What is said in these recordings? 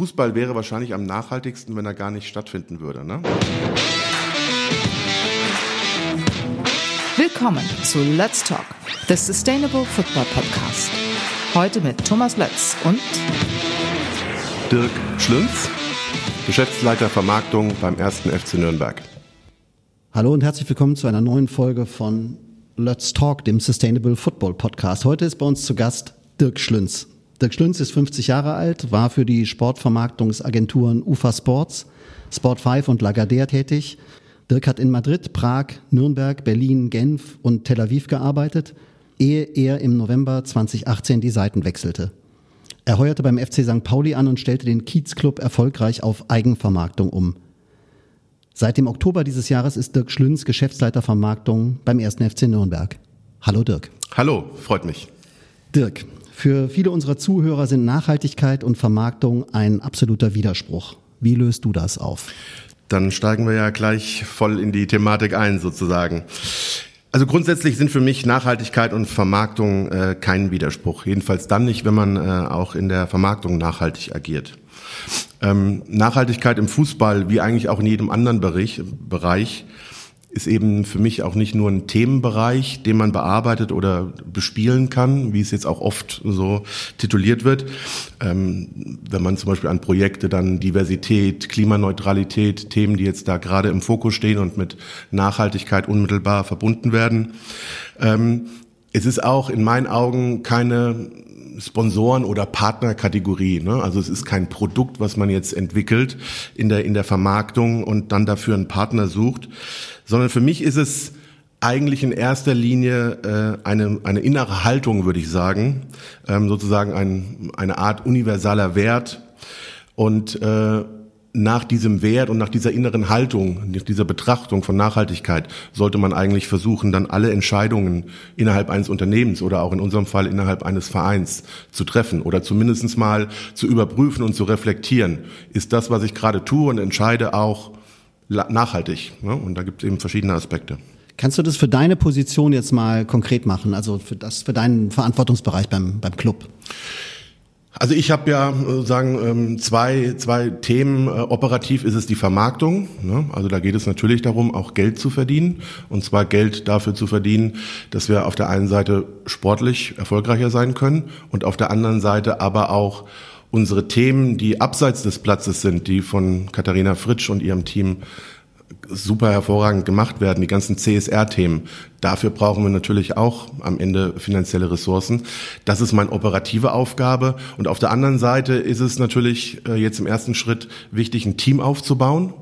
Fußball wäre wahrscheinlich am nachhaltigsten, wenn er gar nicht stattfinden würde. Ne? Willkommen zu Let's Talk, the Sustainable Football Podcast. Heute mit Thomas Lötz und Dirk Schlünz, Geschäftsleiter Vermarktung beim 1. FC Nürnberg. Hallo und herzlich willkommen zu einer neuen Folge von Let's Talk, dem Sustainable Football Podcast. Heute ist bei uns zu Gast Dirk Schlünz. Dirk Schlünz ist 50 Jahre alt, war für die Sportvermarktungsagenturen UFA Sports, Sport 5 und Lagardère tätig. Dirk hat in Madrid, Prag, Nürnberg, Berlin, Genf und Tel Aviv gearbeitet, ehe er im November 2018 die Seiten wechselte. Er heuerte beim FC St. Pauli an und stellte den Kiez-Club erfolgreich auf Eigenvermarktung um. Seit dem Oktober dieses Jahres ist Dirk Schlünz Geschäftsleiter Vermarktung beim 1. FC Nürnberg. Hallo Dirk. Hallo, freut mich. Dirk, für viele unserer Zuhörer sind Nachhaltigkeit und Vermarktung ein absoluter Widerspruch. Wie löst du das auf? Dann steigen wir ja gleich voll in die Thematik ein, sozusagen. Also grundsätzlich sind für mich Nachhaltigkeit und Vermarktung äh, kein Widerspruch. Jedenfalls dann nicht, wenn man äh, auch in der Vermarktung nachhaltig agiert. Ähm, Nachhaltigkeit im Fußball, wie eigentlich auch in jedem anderen Bereich, Bereich ist eben für mich auch nicht nur ein Themenbereich, den man bearbeitet oder bespielen kann, wie es jetzt auch oft so tituliert wird. Ähm, wenn man zum Beispiel an Projekte dann Diversität, Klimaneutralität, Themen, die jetzt da gerade im Fokus stehen und mit Nachhaltigkeit unmittelbar verbunden werden. Ähm, es ist auch in meinen Augen keine Sponsoren- oder Partnerkategorie. Ne? Also es ist kein Produkt, was man jetzt entwickelt in der, in der Vermarktung und dann dafür einen Partner sucht, sondern für mich ist es eigentlich in erster Linie äh, eine, eine innere Haltung, würde ich sagen, ähm, sozusagen ein, eine Art universaler Wert. Und äh, nach diesem Wert und nach dieser inneren Haltung, nach dieser Betrachtung von Nachhaltigkeit sollte man eigentlich versuchen, dann alle Entscheidungen innerhalb eines Unternehmens oder auch in unserem Fall innerhalb eines Vereins zu treffen oder zumindest mal zu überprüfen und zu reflektieren. Ist das, was ich gerade tue und entscheide, auch nachhaltig. Ne? Und da gibt es eben verschiedene Aspekte. Kannst du das für deine Position jetzt mal konkret machen, also für das für deinen Verantwortungsbereich beim beim Club? Also ich habe ja äh, sagen ähm, zwei zwei Themen. Äh, operativ ist es die Vermarktung. Ne? Also da geht es natürlich darum, auch Geld zu verdienen und zwar Geld dafür zu verdienen, dass wir auf der einen Seite sportlich erfolgreicher sein können und auf der anderen Seite aber auch unsere Themen, die abseits des Platzes sind, die von Katharina Fritsch und ihrem Team super hervorragend gemacht werden, die ganzen CSR-Themen. Dafür brauchen wir natürlich auch am Ende finanzielle Ressourcen. Das ist meine operative Aufgabe. Und auf der anderen Seite ist es natürlich äh, jetzt im ersten Schritt wichtig, ein Team aufzubauen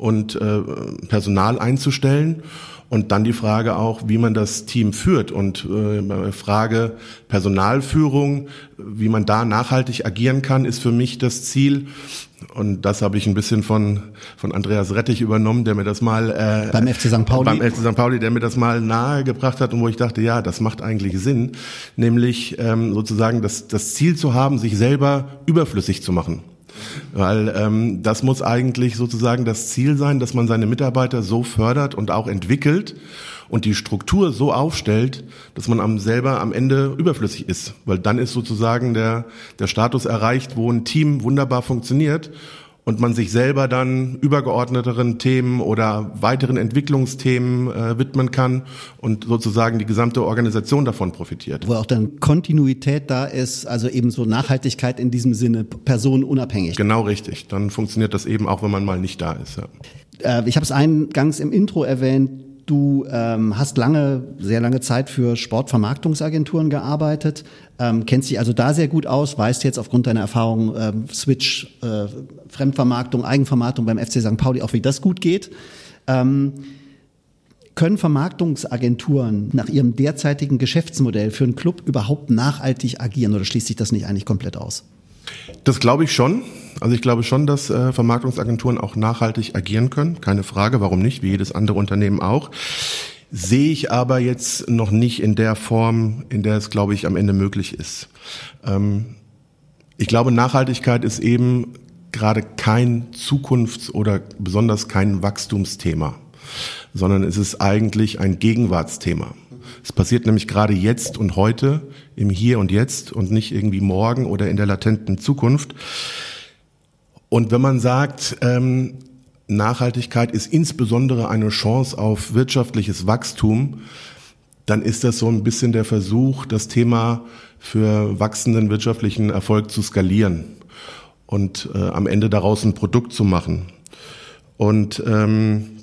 und äh, Personal einzustellen. Und dann die Frage auch, wie man das Team führt und äh, Frage Personalführung, wie man da nachhaltig agieren kann, ist für mich das Ziel. Und das habe ich ein bisschen von, von Andreas Rettich übernommen, der mir das mal äh, beim FC St. Pauli. Beim FC St. Pauli, der mir das mal nahegebracht hat und wo ich dachte, ja, das macht eigentlich Sinn, nämlich ähm, sozusagen das, das Ziel zu haben, sich selber überflüssig zu machen. Weil ähm, das muss eigentlich sozusagen das Ziel sein, dass man seine Mitarbeiter so fördert und auch entwickelt und die Struktur so aufstellt, dass man am selber am Ende überflüssig ist. Weil dann ist sozusagen der, der Status erreicht, wo ein Team wunderbar funktioniert und man sich selber dann übergeordneteren Themen oder weiteren Entwicklungsthemen äh, widmen kann und sozusagen die gesamte Organisation davon profitiert. Wo auch dann Kontinuität da ist, also eben so Nachhaltigkeit in diesem Sinne personenunabhängig. Genau richtig. Dann funktioniert das eben auch, wenn man mal nicht da ist. Ja. Äh, ich habe es eingangs im Intro erwähnt. Du ähm, hast lange, sehr lange Zeit für Sportvermarktungsagenturen gearbeitet, ähm, kennst dich also da sehr gut aus, weißt jetzt aufgrund deiner Erfahrung ähm, Switch, äh, Fremdvermarktung, Eigenvermarktung beim FC St. Pauli auch, wie das gut geht. Ähm, können Vermarktungsagenturen nach ihrem derzeitigen Geschäftsmodell für einen Club überhaupt nachhaltig agieren oder schließt sich das nicht eigentlich komplett aus? Das glaube ich schon. Also ich glaube schon, dass äh, Vermarktungsagenturen auch nachhaltig agieren können. Keine Frage, warum nicht, wie jedes andere Unternehmen auch. Sehe ich aber jetzt noch nicht in der Form, in der es, glaube ich, am Ende möglich ist. Ähm, ich glaube, Nachhaltigkeit ist eben gerade kein Zukunfts- oder besonders kein Wachstumsthema, sondern es ist eigentlich ein Gegenwartsthema. Es passiert nämlich gerade jetzt und heute, im Hier und Jetzt und nicht irgendwie morgen oder in der latenten Zukunft. Und wenn man sagt, ähm, Nachhaltigkeit ist insbesondere eine Chance auf wirtschaftliches Wachstum, dann ist das so ein bisschen der Versuch, das Thema für wachsenden wirtschaftlichen Erfolg zu skalieren und äh, am Ende daraus ein Produkt zu machen. Und ähm,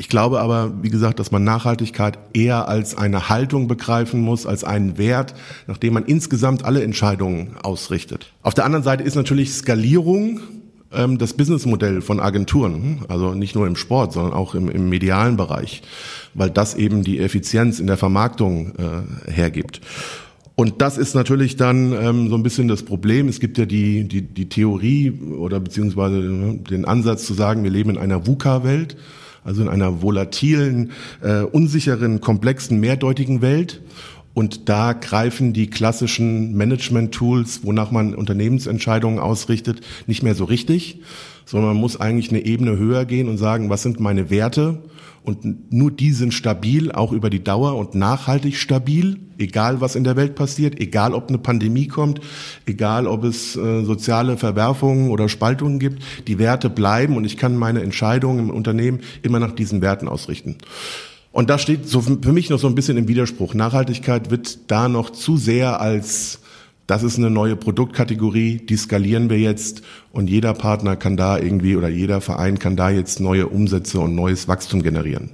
ich glaube aber, wie gesagt, dass man Nachhaltigkeit eher als eine Haltung begreifen muss, als einen Wert, nach dem man insgesamt alle Entscheidungen ausrichtet. Auf der anderen Seite ist natürlich Skalierung ähm, das Businessmodell von Agenturen, also nicht nur im Sport, sondern auch im, im medialen Bereich, weil das eben die Effizienz in der Vermarktung äh, hergibt. Und das ist natürlich dann ähm, so ein bisschen das Problem. Es gibt ja die, die, die Theorie oder beziehungsweise ne, den Ansatz zu sagen, wir leben in einer VUCA-Welt also in einer volatilen, äh, unsicheren, komplexen, mehrdeutigen Welt. Und da greifen die klassischen Management-Tools, wonach man Unternehmensentscheidungen ausrichtet, nicht mehr so richtig, sondern man muss eigentlich eine Ebene höher gehen und sagen, was sind meine Werte und nur die sind stabil, auch über die Dauer und nachhaltig stabil, egal was in der Welt passiert, egal ob eine Pandemie kommt, egal ob es äh, soziale Verwerfungen oder Spaltungen gibt. Die Werte bleiben und ich kann meine Entscheidungen im Unternehmen immer nach diesen Werten ausrichten. Und das steht so für mich noch so ein bisschen im Widerspruch. Nachhaltigkeit wird da noch zu sehr als das ist eine neue Produktkategorie, die skalieren wir jetzt und jeder Partner kann da irgendwie oder jeder Verein kann da jetzt neue Umsätze und neues Wachstum generieren.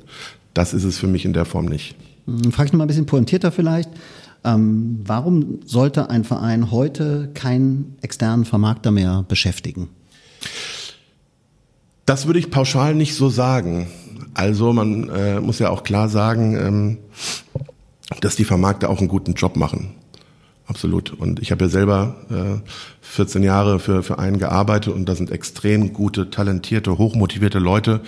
Das ist es für mich in der Form nicht. Hm, frage ich noch mal ein bisschen pointierter vielleicht. Ähm, warum sollte ein Verein heute keinen externen Vermarkter mehr beschäftigen? Das würde ich pauschal nicht so sagen. Also man äh, muss ja auch klar sagen, ähm, dass die Vermarkter auch einen guten Job machen. Absolut. Und ich habe ja selber äh, 14 Jahre für, für einen gearbeitet und da sind extrem gute, talentierte, hochmotivierte Leute,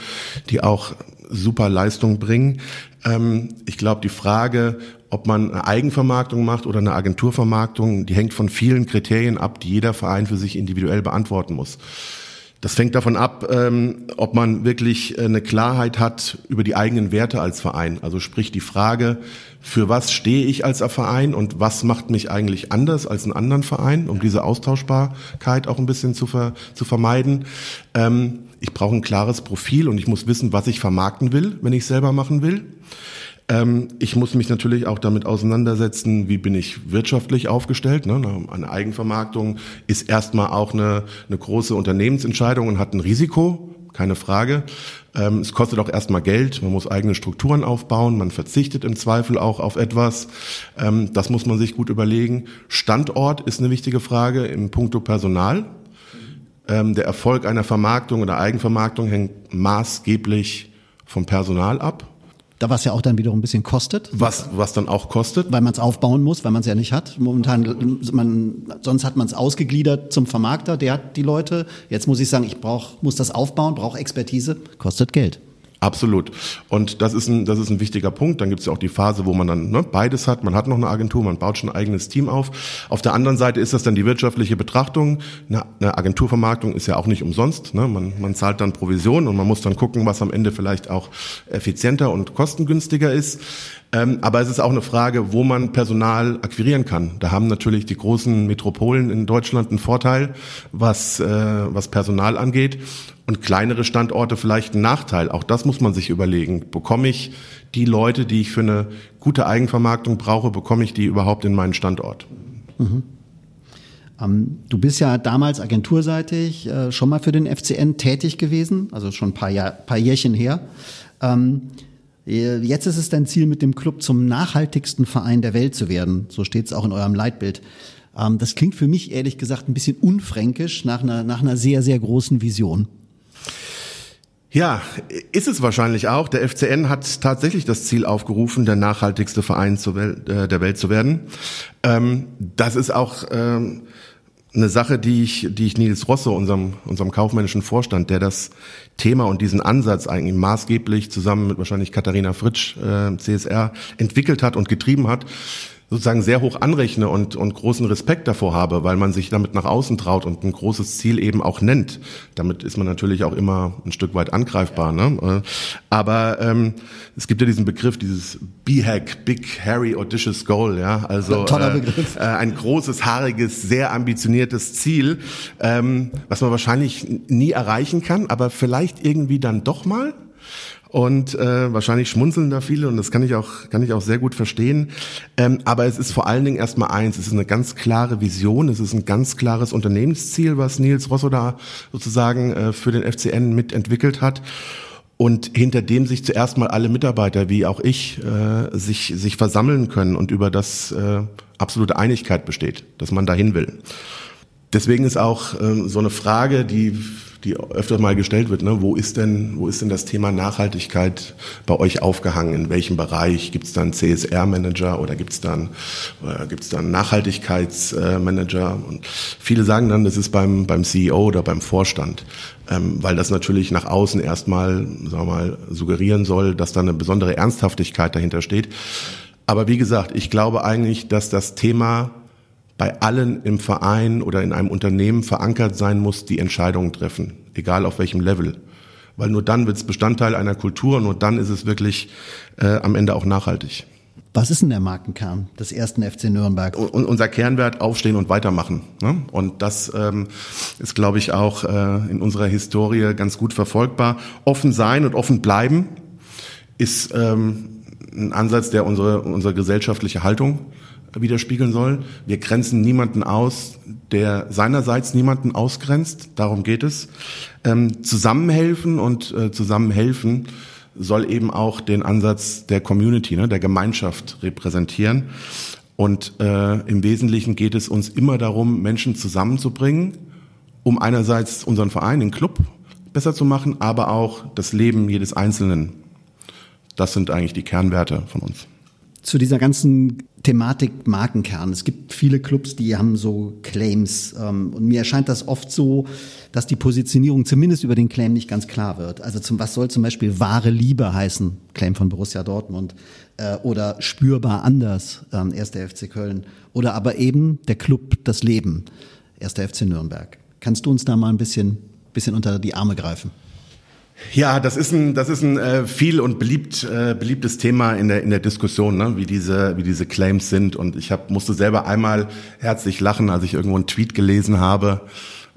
die auch super Leistung bringen. Ähm, ich glaube, die Frage, ob man eine Eigenvermarktung macht oder eine Agenturvermarktung, die hängt von vielen Kriterien ab, die jeder Verein für sich individuell beantworten muss. Das fängt davon ab, ähm, ob man wirklich äh, eine Klarheit hat über die eigenen Werte als Verein. Also sprich die Frage, für was stehe ich als Verein und was macht mich eigentlich anders als einen anderen Verein, um diese Austauschbarkeit auch ein bisschen zu, ver, zu vermeiden. Ähm, ich brauche ein klares Profil und ich muss wissen, was ich vermarkten will, wenn ich selber machen will. Ähm, ich muss mich natürlich auch damit auseinandersetzen, wie bin ich wirtschaftlich aufgestellt. Ne? Eine Eigenvermarktung ist erstmal auch eine, eine große Unternehmensentscheidung und hat ein Risiko, keine Frage. Ähm, es kostet auch erstmal Geld, man muss eigene Strukturen aufbauen, man verzichtet im Zweifel auch auf etwas. Ähm, das muss man sich gut überlegen. Standort ist eine wichtige Frage im Punkto Personal. Ähm, der Erfolg einer Vermarktung oder Eigenvermarktung hängt maßgeblich vom Personal ab. Da was ja auch dann wiederum ein bisschen kostet. Was, was dann auch kostet? Weil man es aufbauen muss, weil man es ja nicht hat. Momentan, man, sonst hat man es ausgegliedert zum Vermarkter, der hat die Leute. Jetzt muss ich sagen, ich brauch, muss das aufbauen, brauche Expertise, kostet Geld. Absolut. Und das ist ein, das ist ein wichtiger Punkt. Dann gibt es ja auch die Phase, wo man dann ne, beides hat. Man hat noch eine Agentur, man baut schon ein eigenes Team auf. Auf der anderen Seite ist das dann die wirtschaftliche Betrachtung. Eine, eine Agenturvermarktung ist ja auch nicht umsonst. Ne? Man, man zahlt dann Provision und man muss dann gucken, was am Ende vielleicht auch effizienter und kostengünstiger ist. Ähm, aber es ist auch eine Frage, wo man Personal akquirieren kann. Da haben natürlich die großen Metropolen in Deutschland einen Vorteil, was, äh, was Personal angeht. Und kleinere Standorte vielleicht einen Nachteil. Auch das muss man sich überlegen. Bekomme ich die Leute, die ich für eine gute Eigenvermarktung brauche, bekomme ich die überhaupt in meinen Standort? Mhm. Ähm, du bist ja damals agenturseitig äh, schon mal für den FCN tätig gewesen, also schon ein paar, Jahr, paar Jährchen her. Ähm, äh, jetzt ist es dein Ziel, mit dem Club zum nachhaltigsten Verein der Welt zu werden. So steht es auch in eurem Leitbild. Ähm, das klingt für mich ehrlich gesagt ein bisschen unfränkisch nach einer, nach einer sehr, sehr großen Vision. Ja, ist es wahrscheinlich auch. Der FCN hat tatsächlich das Ziel aufgerufen, der nachhaltigste Verein äh, der Welt zu werden. Ähm, das ist auch ähm, eine Sache, die ich, die ich Nils Rosso, unserem, unserem kaufmännischen Vorstand, der das Thema und diesen Ansatz eigentlich maßgeblich zusammen mit wahrscheinlich Katharina Fritsch, äh, CSR, entwickelt hat und getrieben hat, sozusagen sehr hoch anrechne und, und großen Respekt davor habe, weil man sich damit nach außen traut und ein großes Ziel eben auch nennt. Damit ist man natürlich auch immer ein Stück weit angreifbar. Ne? Aber ähm, es gibt ja diesen Begriff, dieses B-Hack, Big, Hairy, Audacious Goal. Ja? Also Toller äh, Begriff. Äh, ein großes, haariges, sehr ambitioniertes Ziel, ähm, was man wahrscheinlich nie erreichen kann, aber vielleicht irgendwie dann doch mal. Und äh, wahrscheinlich schmunzeln da viele und das kann ich auch, kann ich auch sehr gut verstehen. Ähm, aber es ist vor allen Dingen erstmal eins, es ist eine ganz klare Vision, es ist ein ganz klares Unternehmensziel, was Nils Rosso da sozusagen äh, für den FCN mitentwickelt hat. Und hinter dem sich zuerst mal alle Mitarbeiter, wie auch ich, äh, sich, sich versammeln können und über das äh, absolute Einigkeit besteht, dass man dahin will. Deswegen ist auch äh, so eine Frage, die die öfter mal gestellt wird, ne? wo ist denn, wo ist denn das Thema Nachhaltigkeit bei euch aufgehangen? In welchem Bereich? Gibt es dann CSR-Manager oder gibt es dann, äh, gibt's dann Nachhaltigkeitsmanager? Und viele sagen dann, das ist beim, beim CEO oder beim Vorstand, ähm, weil das natürlich nach außen erstmal, sagen wir mal, suggerieren soll, dass da eine besondere Ernsthaftigkeit dahinter steht. Aber wie gesagt, ich glaube eigentlich, dass das Thema bei allen im Verein oder in einem Unternehmen verankert sein muss, die Entscheidungen treffen, egal auf welchem Level. Weil nur dann wird es Bestandteil einer Kultur, nur dann ist es wirklich äh, am Ende auch nachhaltig. Was ist denn der Markenkern des ersten FC Nürnberg? Und unser Kernwert aufstehen und weitermachen. Ne? Und das ähm, ist, glaube ich, auch äh, in unserer Historie ganz gut verfolgbar. Offen sein und offen bleiben ist ähm, ein Ansatz, der unsere, unsere gesellschaftliche Haltung widerspiegeln soll. Wir grenzen niemanden aus, der seinerseits niemanden ausgrenzt. Darum geht es. Ähm, zusammenhelfen und äh, zusammenhelfen soll eben auch den Ansatz der Community, ne, der Gemeinschaft repräsentieren. Und äh, im Wesentlichen geht es uns immer darum, Menschen zusammenzubringen, um einerseits unseren Verein, den Club, besser zu machen, aber auch das Leben jedes Einzelnen. Das sind eigentlich die Kernwerte von uns zu dieser ganzen Thematik Markenkern. Es gibt viele Clubs, die haben so Claims. Ähm, und mir erscheint das oft so, dass die Positionierung zumindest über den Claim nicht ganz klar wird. Also zum, was soll zum Beispiel wahre Liebe heißen? Claim von Borussia Dortmund. Äh, oder spürbar anders, ähm, 1. FC Köln. Oder aber eben der Club, das Leben, 1. FC Nürnberg. Kannst du uns da mal ein bisschen, bisschen unter die Arme greifen? Ja, das ist ein, das ist ein äh, viel und beliebt, äh, beliebtes Thema in der, in der Diskussion, ne? wie, diese, wie diese Claims sind. Und ich hab, musste selber einmal herzlich lachen, als ich irgendwo einen Tweet gelesen habe,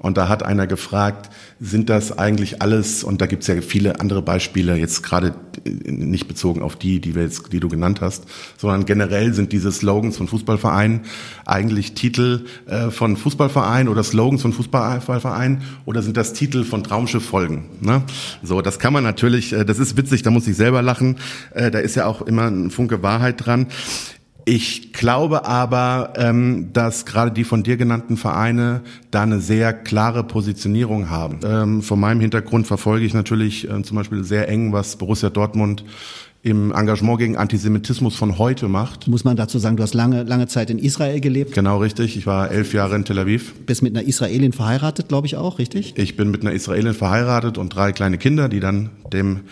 und da hat einer gefragt, sind das eigentlich alles, und da gibt's ja viele andere Beispiele, jetzt gerade nicht bezogen auf die, die, wir jetzt, die du genannt hast, sondern generell sind diese Slogans von Fußballvereinen eigentlich Titel äh, von Fußballvereinen oder Slogans von Fußballvereinen oder sind das Titel von Traumschifffolgen? Ne? So, das kann man natürlich, äh, das ist witzig, da muss ich selber lachen, äh, da ist ja auch immer ein Funke Wahrheit dran. Ich glaube aber, ähm, dass gerade die von dir genannten Vereine da eine sehr klare Positionierung haben. Ähm, von meinem Hintergrund verfolge ich natürlich äh, zum Beispiel sehr eng, was Borussia Dortmund im Engagement gegen Antisemitismus von heute macht. Muss man dazu sagen, du hast lange, lange Zeit in Israel gelebt? Genau, richtig. Ich war elf Jahre in Tel Aviv. Bist mit einer Israelin verheiratet, glaube ich auch, richtig? Ich bin mit einer Israelin verheiratet und drei kleine Kinder, die dann dem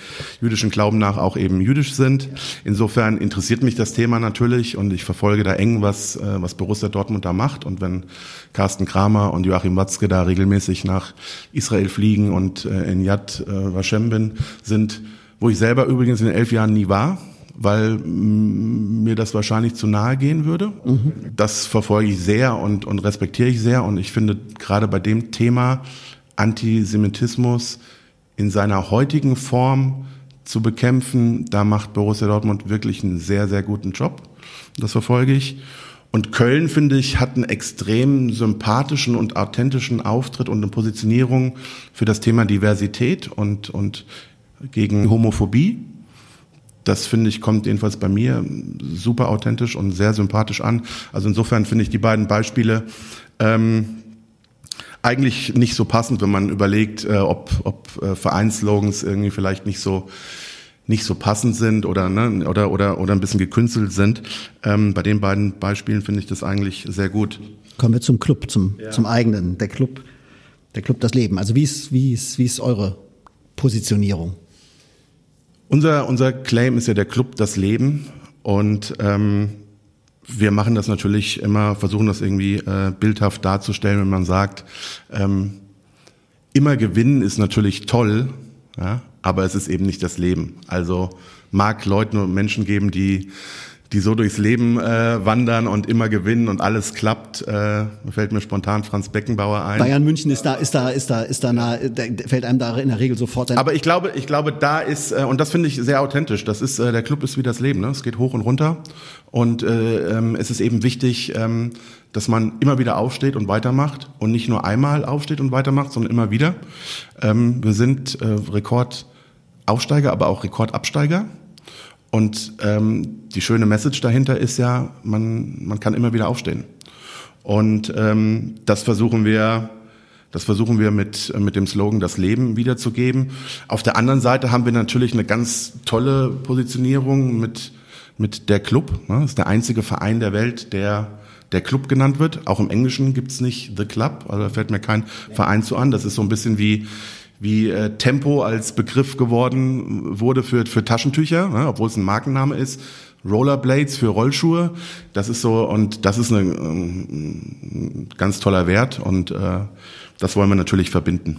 jüdischen Glauben nach auch eben jüdisch sind. Insofern interessiert mich das Thema natürlich und ich verfolge da eng, was, äh, was Borussia Dortmund da macht. Und wenn Carsten Kramer und Joachim Watzke da regelmäßig nach Israel fliegen und äh, in Yad äh, Vashem bin, sind, wo ich selber übrigens in elf Jahren nie war, weil mir das wahrscheinlich zu nahe gehen würde. Mhm. Das verfolge ich sehr und, und respektiere ich sehr. Und ich finde gerade bei dem Thema Antisemitismus in seiner heutigen Form zu bekämpfen, da macht Borussia Dortmund wirklich einen sehr, sehr guten Job. Das verfolge ich. Und Köln, finde ich, hat einen extrem sympathischen und authentischen Auftritt und eine Positionierung für das Thema Diversität und, und gegen Homophobie. Das finde ich kommt jedenfalls bei mir super authentisch und sehr sympathisch an. Also insofern finde ich die beiden Beispiele ähm, eigentlich nicht so passend, wenn man überlegt, äh, ob, ob äh, Vereinslogans irgendwie vielleicht nicht so nicht so passend sind oder ne, oder oder oder ein bisschen gekünstelt sind. Ähm, bei den beiden Beispielen finde ich das eigentlich sehr gut. Kommen wir zum Club, zum ja. zum eigenen, der Club, der Club das Leben. Also wie ist wie ist wie ist eure Positionierung? Unser, unser Claim ist ja der Club das Leben und ähm, wir machen das natürlich immer, versuchen das irgendwie äh, bildhaft darzustellen, wenn man sagt, ähm, immer gewinnen ist natürlich toll, ja, aber es ist eben nicht das Leben. Also mag Leuten und Menschen geben, die die so durchs Leben äh, wandern und immer gewinnen und alles klappt. Äh, fällt mir spontan Franz Beckenbauer ein. Bayern München ist da, ist da, ist da, ist da, nah, fällt einem da in der Regel sofort ein. Aber ich glaube, ich glaube, da ist äh, und das finde ich sehr authentisch. Das ist äh, der Club ist wie das Leben. Ne? Es geht hoch und runter und äh, ähm, es ist eben wichtig, ähm, dass man immer wieder aufsteht und weitermacht und nicht nur einmal aufsteht und weitermacht, sondern immer wieder. Ähm, wir sind äh, Rekordaufsteiger, aber auch Rekordabsteiger. Und ähm, die schöne Message dahinter ist ja, man, man kann immer wieder aufstehen. Und ähm, das versuchen wir, das versuchen wir mit, mit dem Slogan das Leben wiederzugeben. Auf der anderen Seite haben wir natürlich eine ganz tolle Positionierung mit, mit der Club. Das ist der einzige Verein der Welt, der der Club genannt wird. Auch im Englischen gibt's nicht The Club, also da fällt mir kein Verein zu an. Das ist so ein bisschen wie wie äh, Tempo als Begriff geworden wurde für, für Taschentücher, ne, obwohl es ein Markenname ist. Rollerblades für Rollschuhe, das ist so und das ist ein, ein ganz toller Wert und äh, das wollen wir natürlich verbinden.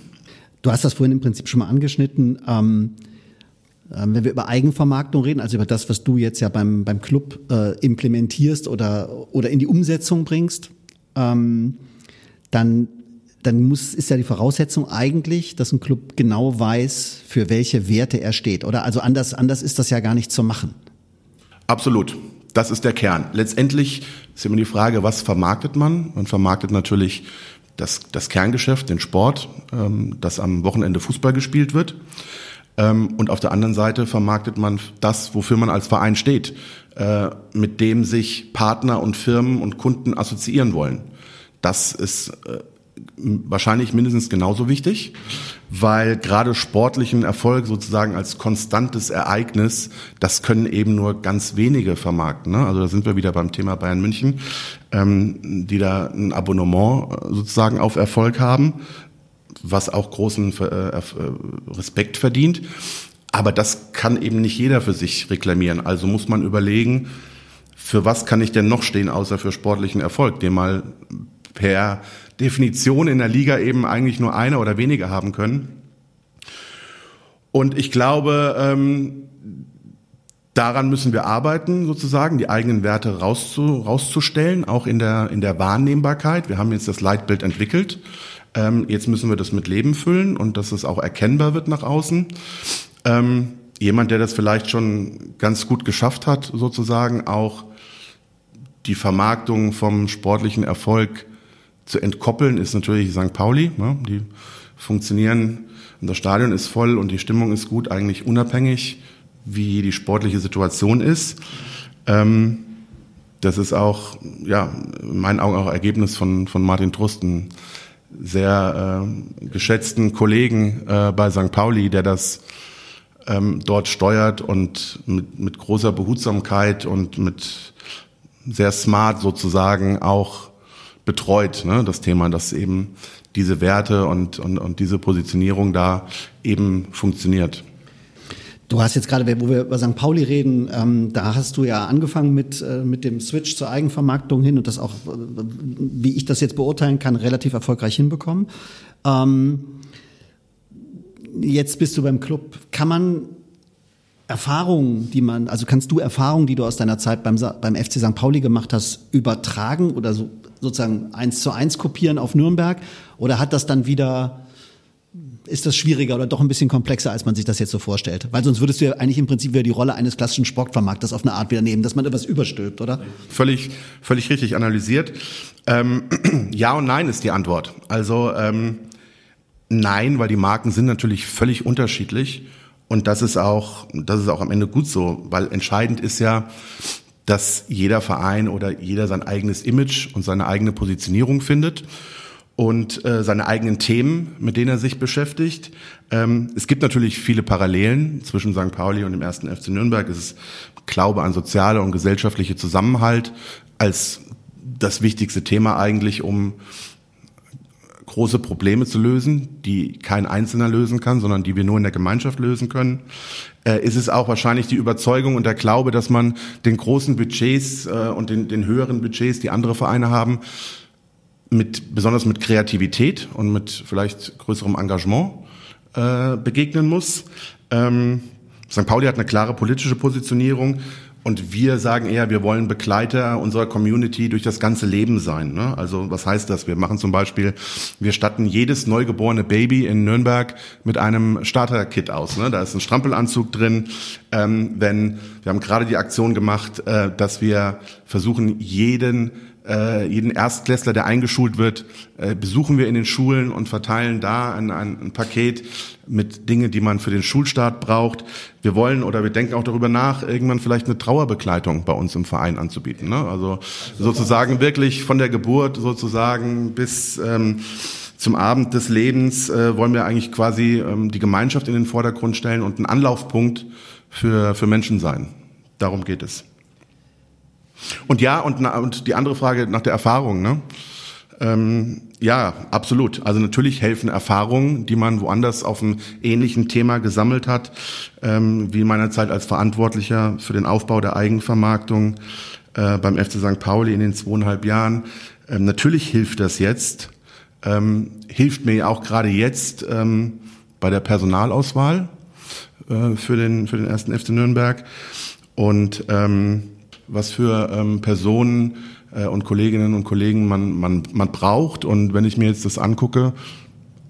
Du hast das vorhin im Prinzip schon mal angeschnitten. Ähm, äh, wenn wir über Eigenvermarktung reden, also über das, was du jetzt ja beim, beim Club äh, implementierst oder, oder in die Umsetzung bringst, ähm, dann dann muss, ist ja die Voraussetzung eigentlich, dass ein Club genau weiß, für welche Werte er steht. Oder also anders, anders ist das ja gar nicht zu machen. Absolut. Das ist der Kern. Letztendlich ist immer die Frage, was vermarktet man? Man vermarktet natürlich das, das Kerngeschäft, den Sport, ähm, dass am Wochenende Fußball gespielt wird. Ähm, und auf der anderen Seite vermarktet man das, wofür man als Verein steht, äh, mit dem sich Partner und Firmen und Kunden assoziieren wollen. Das ist äh, wahrscheinlich mindestens genauso wichtig, weil gerade sportlichen Erfolg sozusagen als konstantes Ereignis, das können eben nur ganz wenige vermarkten. Ne? Also da sind wir wieder beim Thema Bayern München, ähm, die da ein Abonnement äh, sozusagen auf Erfolg haben, was auch großen äh, äh, Respekt verdient. Aber das kann eben nicht jeder für sich reklamieren. Also muss man überlegen, für was kann ich denn noch stehen, außer für sportlichen Erfolg, den mal per Definition in der Liga eben eigentlich nur eine oder weniger haben können. Und ich glaube, ähm, daran müssen wir arbeiten, sozusagen, die eigenen Werte rauszu, rauszustellen, auch in der, in der Wahrnehmbarkeit. Wir haben jetzt das Leitbild entwickelt. Ähm, jetzt müssen wir das mit Leben füllen und dass es auch erkennbar wird nach außen. Ähm, jemand, der das vielleicht schon ganz gut geschafft hat, sozusagen auch die Vermarktung vom sportlichen Erfolg zu entkoppeln ist natürlich St. Pauli. Ne? Die funktionieren das Stadion ist voll und die Stimmung ist gut, eigentlich unabhängig, wie die sportliche Situation ist. Ähm, das ist auch, ja, in meinen Augen auch Ergebnis von, von Martin Trusten, sehr äh, geschätzten Kollegen äh, bei St. Pauli, der das ähm, dort steuert und mit, mit großer Behutsamkeit und mit sehr smart sozusagen auch betreut, ne, das Thema, dass eben diese Werte und, und, und diese Positionierung da eben funktioniert. Du hast jetzt gerade, wo wir über St. Pauli reden, ähm, da hast du ja angefangen mit, äh, mit dem Switch zur Eigenvermarktung hin und das auch, äh, wie ich das jetzt beurteilen kann, relativ erfolgreich hinbekommen. Ähm, jetzt bist du beim Club. Kann man Erfahrungen, die man, also kannst du Erfahrungen, die du aus deiner Zeit beim, beim FC St. Pauli gemacht hast, übertragen oder so sozusagen eins zu eins kopieren auf Nürnberg? Oder hat das dann wieder, ist das schwieriger oder doch ein bisschen komplexer, als man sich das jetzt so vorstellt? Weil sonst würdest du ja eigentlich im Prinzip wieder die Rolle eines klassischen Sportvermarkters auf eine Art wieder nehmen, dass man etwas überstülpt, oder? Völlig, völlig richtig analysiert. Ähm, ja und nein ist die Antwort. Also ähm, nein, weil die Marken sind natürlich völlig unterschiedlich. Und das ist auch, das ist auch am Ende gut so, weil entscheidend ist ja, dass jeder Verein oder jeder sein eigenes Image und seine eigene Positionierung findet und äh, seine eigenen Themen, mit denen er sich beschäftigt. Ähm, es gibt natürlich viele Parallelen zwischen St. Pauli und dem ersten FC Nürnberg. Es ist Glaube an soziale und gesellschaftliche Zusammenhalt als das wichtigste Thema eigentlich, um große Probleme zu lösen, die kein Einzelner lösen kann, sondern die wir nur in der Gemeinschaft lösen können, äh, ist es auch wahrscheinlich die Überzeugung und der Glaube, dass man den großen Budgets äh, und den, den höheren Budgets, die andere Vereine haben, mit, besonders mit Kreativität und mit vielleicht größerem Engagement äh, begegnen muss. Ähm, St. Pauli hat eine klare politische Positionierung. Und wir sagen eher, wir wollen Begleiter unserer Community durch das ganze Leben sein. Ne? Also was heißt das? Wir machen zum Beispiel, wir statten jedes neugeborene Baby in Nürnberg mit einem Starter-Kit aus. Ne? Da ist ein Strampelanzug drin. Ähm, wenn wir haben gerade die Aktion gemacht, äh, dass wir versuchen, jeden äh, jeden Erstklässler, der eingeschult wird, äh, besuchen wir in den Schulen und verteilen da ein, ein, ein Paket mit Dingen, die man für den Schulstart braucht. Wir wollen oder wir denken auch darüber nach, irgendwann vielleicht eine Trauerbegleitung bei uns im Verein anzubieten. Ne? Also sozusagen wirklich von der Geburt sozusagen bis ähm, zum Abend des Lebens äh, wollen wir eigentlich quasi ähm, die Gemeinschaft in den Vordergrund stellen und ein Anlaufpunkt für, für Menschen sein. Darum geht es. Und ja, und, und die andere Frage nach der Erfahrung, ne? Ähm, ja, absolut. Also natürlich helfen Erfahrungen, die man woanders auf einem ähnlichen Thema gesammelt hat, ähm, wie in meiner Zeit als Verantwortlicher für den Aufbau der Eigenvermarktung äh, beim FC St. Pauli in den zweieinhalb Jahren. Ähm, natürlich hilft das jetzt, ähm, hilft mir auch gerade jetzt ähm, bei der Personalauswahl äh, für den für den ersten FC Nürnberg und ähm, was für ähm, Personen äh, und Kolleginnen und Kollegen man, man, man braucht. Und wenn ich mir jetzt das angucke,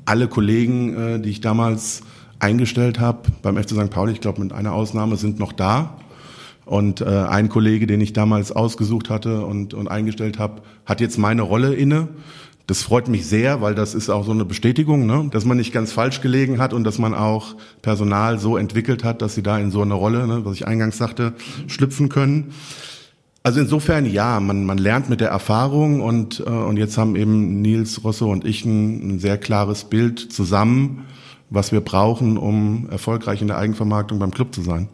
alle Kollegen, äh, die ich damals eingestellt habe beim FC St. Pauli, ich glaube mit einer Ausnahme, sind noch da. Und äh, ein Kollege, den ich damals ausgesucht hatte und, und eingestellt habe, hat jetzt meine Rolle inne. Das freut mich sehr, weil das ist auch so eine Bestätigung, ne? dass man nicht ganz falsch gelegen hat und dass man auch Personal so entwickelt hat, dass sie da in so eine Rolle, ne, was ich eingangs sagte, schlüpfen können. Also insofern ja, man, man lernt mit der Erfahrung und, äh, und jetzt haben eben Nils Rosso und ich ein, ein sehr klares Bild zusammen, was wir brauchen, um erfolgreich in der Eigenvermarktung beim Club zu sein.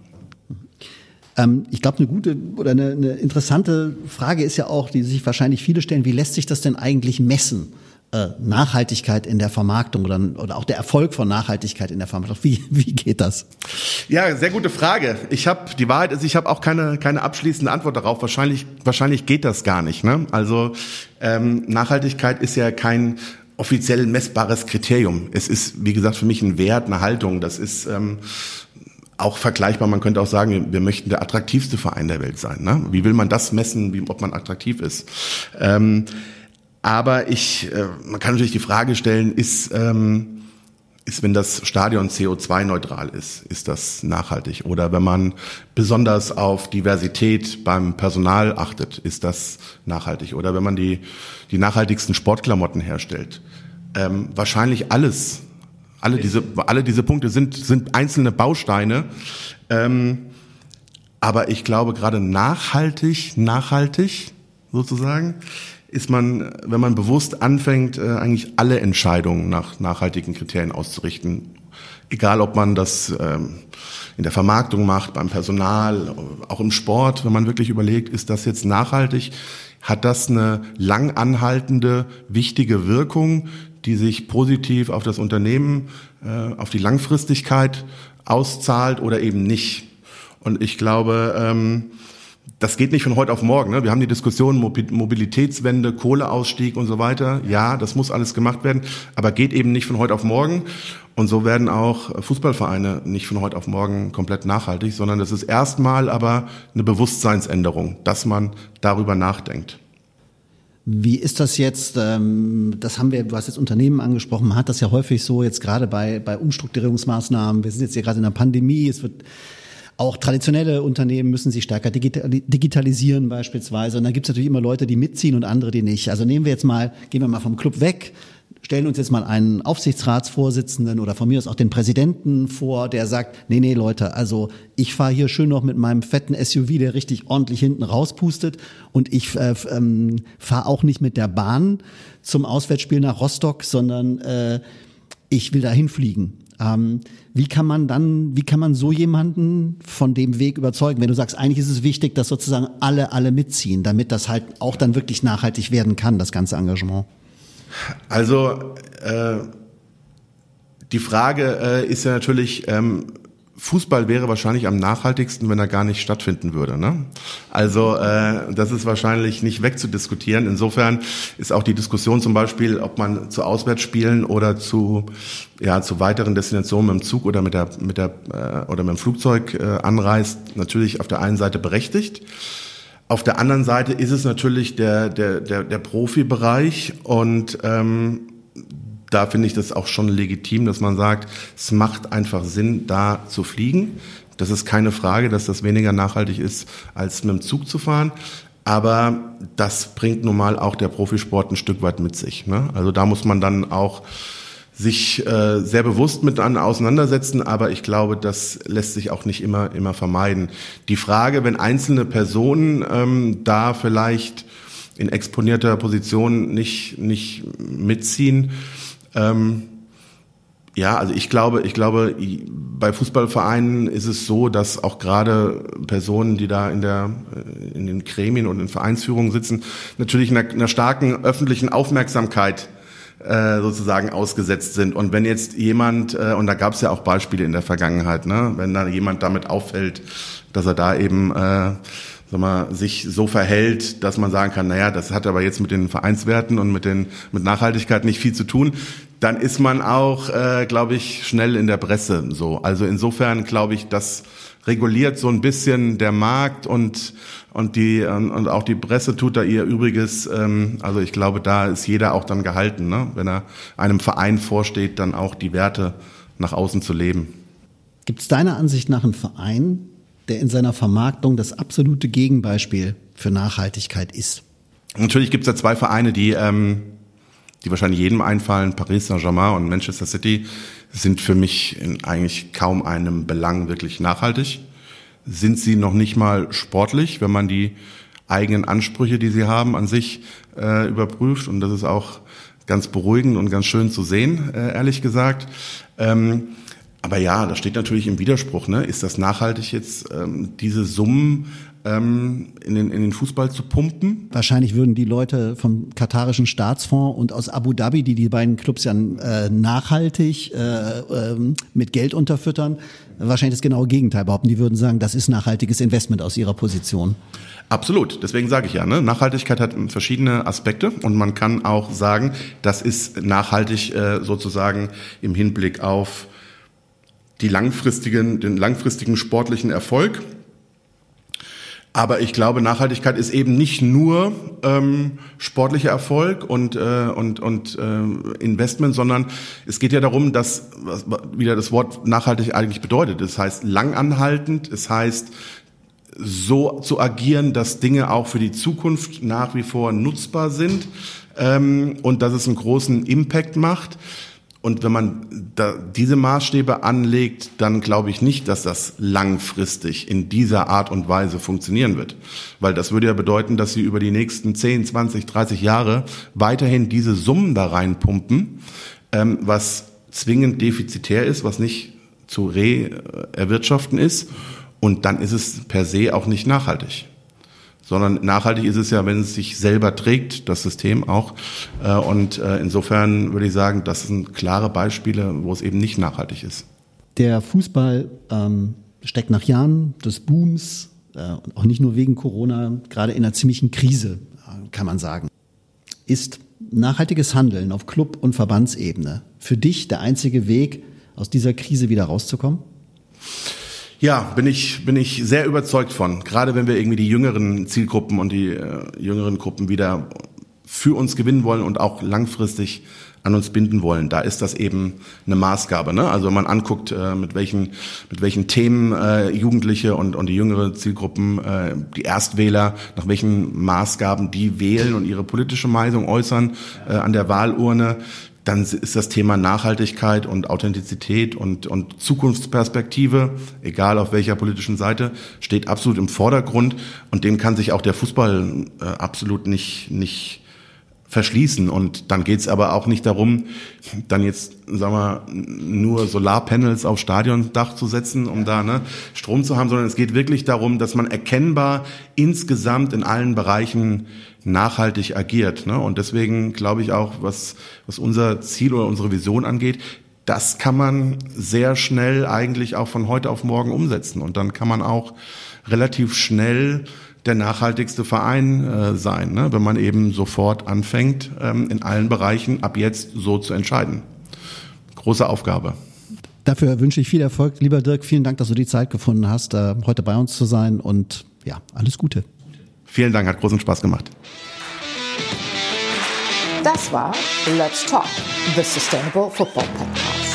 Ähm, ich glaube, eine gute oder eine, eine interessante Frage ist ja auch, die sich wahrscheinlich viele stellen, wie lässt sich das denn eigentlich messen? Äh, Nachhaltigkeit in der Vermarktung oder, oder auch der Erfolg von Nachhaltigkeit in der Vermarktung? Wie, wie geht das? Ja, sehr gute Frage. Ich habe die Wahrheit ist, ich habe auch keine keine abschließende Antwort darauf. Wahrscheinlich wahrscheinlich geht das gar nicht. Ne? Also ähm, Nachhaltigkeit ist ja kein offiziell messbares Kriterium. Es ist wie gesagt für mich ein Wert, eine Haltung. Das ist ähm, auch vergleichbar, man könnte auch sagen, wir möchten der attraktivste Verein der Welt sein. Ne? Wie will man das messen, wie, ob man attraktiv ist? Ähm, aber ich, äh, man kann natürlich die Frage stellen, ist, ähm, ist, wenn das Stadion CO2-neutral ist, ist das nachhaltig? Oder wenn man besonders auf Diversität beim Personal achtet, ist das nachhaltig? Oder wenn man die, die nachhaltigsten Sportklamotten herstellt? Ähm, wahrscheinlich alles. Alle diese, alle diese Punkte sind, sind einzelne Bausteine. Ähm, aber ich glaube, gerade nachhaltig, nachhaltig sozusagen, ist man, wenn man bewusst anfängt, äh, eigentlich alle Entscheidungen nach nachhaltigen Kriterien auszurichten. Egal, ob man das ähm, in der Vermarktung macht, beim Personal, auch im Sport, wenn man wirklich überlegt, ist das jetzt nachhaltig? Hat das eine lang anhaltende, wichtige Wirkung, die sich positiv auf das Unternehmen, äh, auf die Langfristigkeit auszahlt oder eben nicht? Und ich glaube, ähm, das geht nicht von heute auf morgen. Ne? Wir haben die Diskussion Mobilitätswende, Kohleausstieg und so weiter. Ja, das muss alles gemacht werden, aber geht eben nicht von heute auf morgen. Und so werden auch Fußballvereine nicht von heute auf morgen komplett nachhaltig, sondern das ist erstmal aber eine Bewusstseinsänderung, dass man darüber nachdenkt. Wie ist das jetzt? Ähm, das haben wir, du hast jetzt Unternehmen angesprochen, man hat das ja häufig so jetzt gerade bei, bei Umstrukturierungsmaßnahmen. Wir sind jetzt hier gerade in der Pandemie, es wird auch traditionelle Unternehmen müssen sich stärker digitalisieren beispielsweise. Und dann gibt es natürlich immer Leute, die mitziehen und andere, die nicht. Also nehmen wir jetzt mal, gehen wir mal vom Club weg, stellen uns jetzt mal einen Aufsichtsratsvorsitzenden oder von mir aus auch den Präsidenten vor, der sagt, nee, nee, Leute, also ich fahre hier schön noch mit meinem fetten SUV, der richtig ordentlich hinten rauspustet und ich äh, ähm, fahre auch nicht mit der Bahn zum Auswärtsspiel nach Rostock, sondern äh, ich will dahin fliegen. Ähm, wie kann man dann, wie kann man so jemanden von dem Weg überzeugen, wenn du sagst, eigentlich ist es wichtig, dass sozusagen alle, alle mitziehen, damit das halt auch dann wirklich nachhaltig werden kann, das ganze Engagement? Also äh, die Frage äh, ist ja natürlich, ähm, Fußball wäre wahrscheinlich am nachhaltigsten, wenn er gar nicht stattfinden würde. Ne? Also äh, das ist wahrscheinlich nicht wegzudiskutieren. Insofern ist auch die Diskussion zum Beispiel, ob man zu Auswärtsspielen oder zu ja zu weiteren Destinationen mit dem Zug oder mit der mit der äh, oder mit dem Flugzeug äh, anreist, natürlich auf der einen Seite berechtigt. Auf der anderen Seite ist es natürlich der der der, der Profibereich und ähm, da finde ich das auch schon legitim, dass man sagt, es macht einfach Sinn, da zu fliegen. Das ist keine Frage, dass das weniger nachhaltig ist, als mit dem Zug zu fahren. Aber das bringt nun mal auch der Profisport ein Stück weit mit sich. Ne? Also da muss man dann auch sich äh, sehr bewusst mit an auseinandersetzen, aber ich glaube, das lässt sich auch nicht immer immer vermeiden. Die Frage, wenn einzelne Personen ähm, da vielleicht in exponierter Position nicht nicht mitziehen, ähm, ja, also ich glaube, ich glaube, bei Fußballvereinen ist es so, dass auch gerade Personen, die da in der in den Gremien und in Vereinsführungen sitzen, natürlich einer, einer starken öffentlichen Aufmerksamkeit äh, sozusagen ausgesetzt sind. Und wenn jetzt jemand, äh, und da gab es ja auch Beispiele in der Vergangenheit, ne, wenn da jemand damit auffällt, dass er da eben äh, sag mal, sich so verhält, dass man sagen kann, naja, das hat aber jetzt mit den Vereinswerten und mit, den, mit Nachhaltigkeit nicht viel zu tun, dann ist man auch, äh, glaube ich, schnell in der Presse so. Also insofern glaube ich, das reguliert so ein bisschen der Markt und und die und auch die Presse tut da ihr Übriges. Ähm, also ich glaube, da ist jeder auch dann gehalten, ne? wenn er einem Verein vorsteht, dann auch die Werte nach außen zu leben. Gibt es deiner Ansicht nach einen Verein, der in seiner Vermarktung das absolute Gegenbeispiel für Nachhaltigkeit ist? Natürlich gibt es da zwei Vereine, die ähm, die wahrscheinlich jedem einfallen, Paris Saint-Germain und Manchester City, sind für mich in eigentlich kaum einem Belang wirklich nachhaltig. Sind sie noch nicht mal sportlich, wenn man die eigenen Ansprüche, die sie haben, an sich äh, überprüft. Und das ist auch ganz beruhigend und ganz schön zu sehen, äh, ehrlich gesagt. Ähm, aber ja, das steht natürlich im Widerspruch. Ne? Ist das nachhaltig jetzt, ähm, diese Summen ähm, in, den, in den Fußball zu pumpen. Wahrscheinlich würden die Leute vom katarischen Staatsfonds und aus Abu Dhabi, die die beiden Clubs ja äh, nachhaltig äh, äh, mit Geld unterfüttern, wahrscheinlich das genaue Gegenteil behaupten. Die würden sagen, das ist nachhaltiges Investment aus ihrer Position. Absolut, deswegen sage ich ja, ne? Nachhaltigkeit hat verschiedene Aspekte und man kann auch sagen, das ist nachhaltig äh, sozusagen im Hinblick auf die langfristigen, den langfristigen sportlichen Erfolg aber ich glaube, Nachhaltigkeit ist eben nicht nur ähm, sportlicher Erfolg und, äh, und, und äh, Investment, sondern es geht ja darum, dass was wieder das Wort nachhaltig eigentlich bedeutet. Das heißt langanhaltend, es heißt so zu agieren, dass Dinge auch für die Zukunft nach wie vor nutzbar sind ähm, und dass es einen großen Impact macht. Und wenn man da diese Maßstäbe anlegt, dann glaube ich nicht, dass das langfristig in dieser Art und Weise funktionieren wird. Weil das würde ja bedeuten, dass sie über die nächsten 10, 20, 30 Jahre weiterhin diese Summen da reinpumpen, ähm, was zwingend defizitär ist, was nicht zu re-erwirtschaften ist. Und dann ist es per se auch nicht nachhaltig sondern nachhaltig ist es ja, wenn es sich selber trägt, das System auch. Äh, und äh, insofern würde ich sagen, das sind klare Beispiele, wo es eben nicht nachhaltig ist. Der Fußball ähm, steckt nach Jahren des Booms, äh, auch nicht nur wegen Corona, gerade in einer ziemlichen Krise, äh, kann man sagen. Ist nachhaltiges Handeln auf Club- und Verbandsebene für dich der einzige Weg, aus dieser Krise wieder rauszukommen? Ja, bin ich, bin ich sehr überzeugt von. Gerade wenn wir irgendwie die jüngeren Zielgruppen und die äh, jüngeren Gruppen wieder für uns gewinnen wollen und auch langfristig an uns binden wollen. Da ist das eben eine Maßgabe. Ne? Also wenn man anguckt, äh, mit welchen mit welchen Themen äh, Jugendliche und und die jüngere Zielgruppen, äh, die Erstwähler, nach welchen Maßgaben die wählen und ihre politische Meinung äußern äh, an der Wahlurne, dann ist das Thema Nachhaltigkeit und Authentizität und, und Zukunftsperspektive, egal auf welcher politischen Seite, steht absolut im Vordergrund und dem kann sich auch der Fußball äh, absolut nicht, nicht verschließen. Und dann geht's aber auch nicht darum, dann jetzt, sagen wir, nur Solarpanels auf Stadiondach zu setzen, um da ne, Strom zu haben, sondern es geht wirklich darum, dass man erkennbar insgesamt in allen Bereichen nachhaltig agiert. Ne? Und deswegen glaube ich auch, was, was unser Ziel oder unsere Vision angeht, das kann man sehr schnell eigentlich auch von heute auf morgen umsetzen. Und dann kann man auch relativ schnell der nachhaltigste Verein äh, sein, ne? wenn man eben sofort anfängt, ähm, in allen Bereichen ab jetzt so zu entscheiden. Große Aufgabe. Dafür wünsche ich viel Erfolg. Lieber Dirk, vielen Dank, dass du die Zeit gefunden hast, äh, heute bei uns zu sein und ja, alles Gute. Vielen Dank, hat großen Spaß gemacht. Das war Let's Talk, the Sustainable Football Podcast.